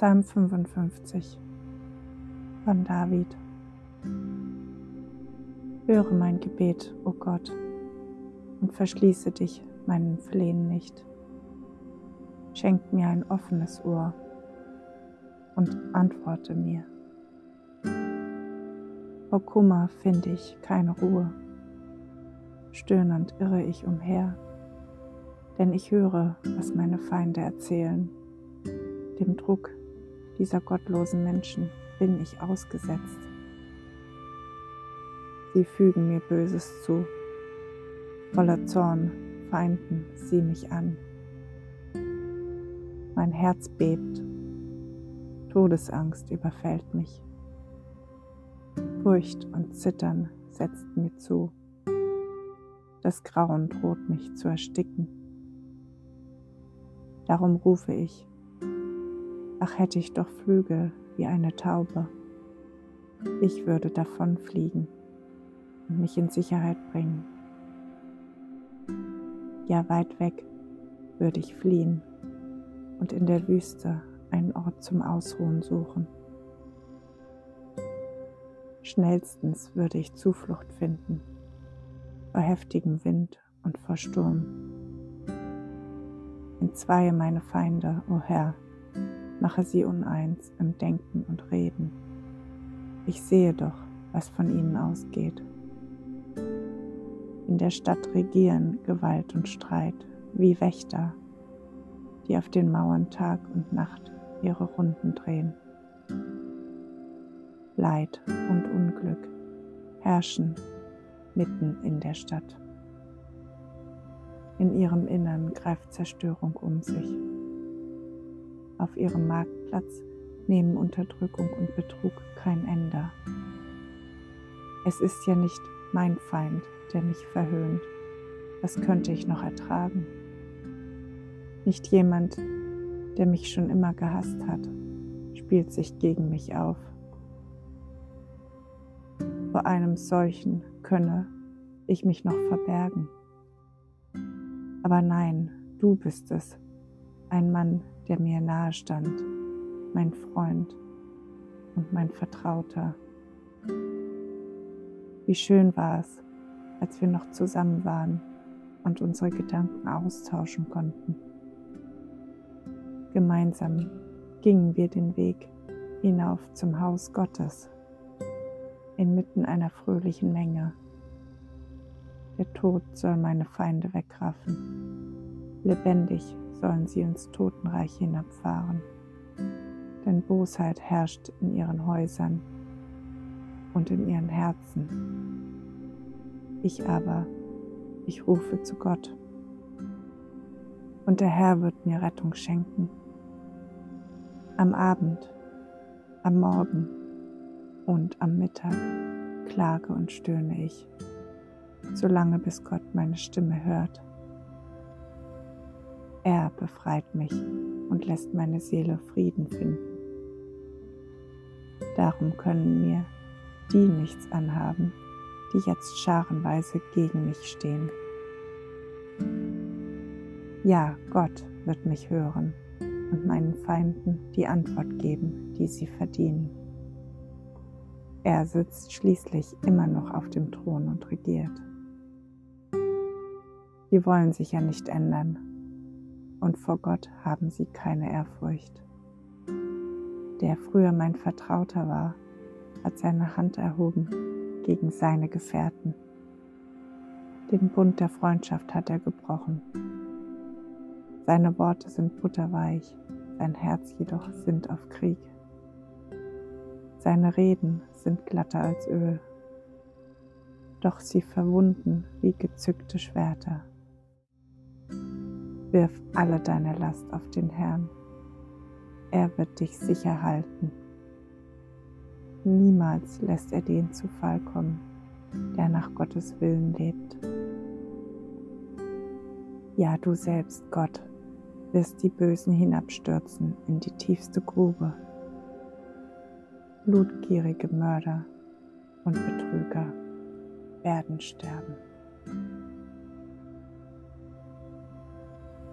Psalm 55 von David. Höre mein Gebet, o oh Gott, und verschließe dich meinen Flehen nicht. Schenk mir ein offenes Ohr und antworte mir. Vor Kummer finde ich keine Ruhe. Stöhnend irre ich umher, denn ich höre, was meine Feinde erzählen. Dem Druck dieser gottlosen Menschen bin ich ausgesetzt. Sie fügen mir Böses zu, voller Zorn feinden sie mich an. Mein Herz bebt, Todesangst überfällt mich. Furcht und Zittern setzt mir zu. Das Grauen droht mich zu ersticken. Darum rufe ich, ach hätte ich doch Flügel wie eine Taube. Ich würde davonfliegen und mich in Sicherheit bringen. Ja, weit weg würde ich fliehen und in der Wüste einen Ort zum Ausruhen suchen. Schnellstens würde ich Zuflucht finden vor heftigem Wind und vor Sturm. Entzweie meine Feinde, o oh Herr, mache sie uneins im Denken und Reden. Ich sehe doch, was von ihnen ausgeht. In der Stadt regieren Gewalt und Streit wie Wächter, die auf den Mauern Tag und Nacht ihre Runden drehen. Leid und Unglück herrschen mitten in der Stadt. In ihrem Innern greift Zerstörung um sich. Auf ihrem Marktplatz nehmen Unterdrückung und Betrug kein Ende. Es ist ja nicht mein Feind, der mich verhöhnt. Was könnte ich noch ertragen? Nicht jemand, der mich schon immer gehasst hat, spielt sich gegen mich auf. Vor einem solchen könne ich mich noch verbergen. Aber nein, du bist es, ein Mann, der mir nahe stand, mein Freund und mein Vertrauter. Wie schön war es, als wir noch zusammen waren und unsere Gedanken austauschen konnten. Gemeinsam gingen wir den Weg hinauf zum Haus Gottes inmitten einer fröhlichen Menge. Der Tod soll meine Feinde wegraffen, lebendig sollen sie ins Totenreich hinabfahren, denn Bosheit herrscht in ihren Häusern und in ihren Herzen. Ich aber, ich rufe zu Gott, und der Herr wird mir Rettung schenken. Am Abend, am Morgen, und am Mittag klage und stöhne ich, solange bis Gott meine Stimme hört. Er befreit mich und lässt meine Seele Frieden finden. Darum können mir die nichts anhaben, die jetzt scharenweise gegen mich stehen. Ja, Gott wird mich hören und meinen Feinden die Antwort geben, die sie verdienen. Er sitzt schließlich immer noch auf dem Thron und regiert. Sie wollen sich ja nicht ändern und vor Gott haben sie keine Ehrfurcht. Der früher mein Vertrauter war, hat seine Hand erhoben gegen seine Gefährten. Den Bund der Freundschaft hat er gebrochen. Seine Worte sind butterweich, sein Herz jedoch sind auf Krieg. Seine Reden sind glatter als Öl, doch sie verwunden wie gezückte Schwerter. Wirf alle deine Last auf den Herrn, er wird dich sicher halten. Niemals lässt er den zu Fall kommen, der nach Gottes Willen lebt. Ja, du selbst, Gott, wirst die Bösen hinabstürzen in die tiefste Grube blutgierige Mörder und Betrüger werden sterben.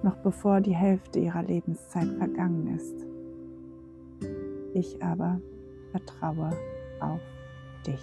Noch bevor die Hälfte ihrer Lebenszeit vergangen ist, Ich aber vertraue auf dich.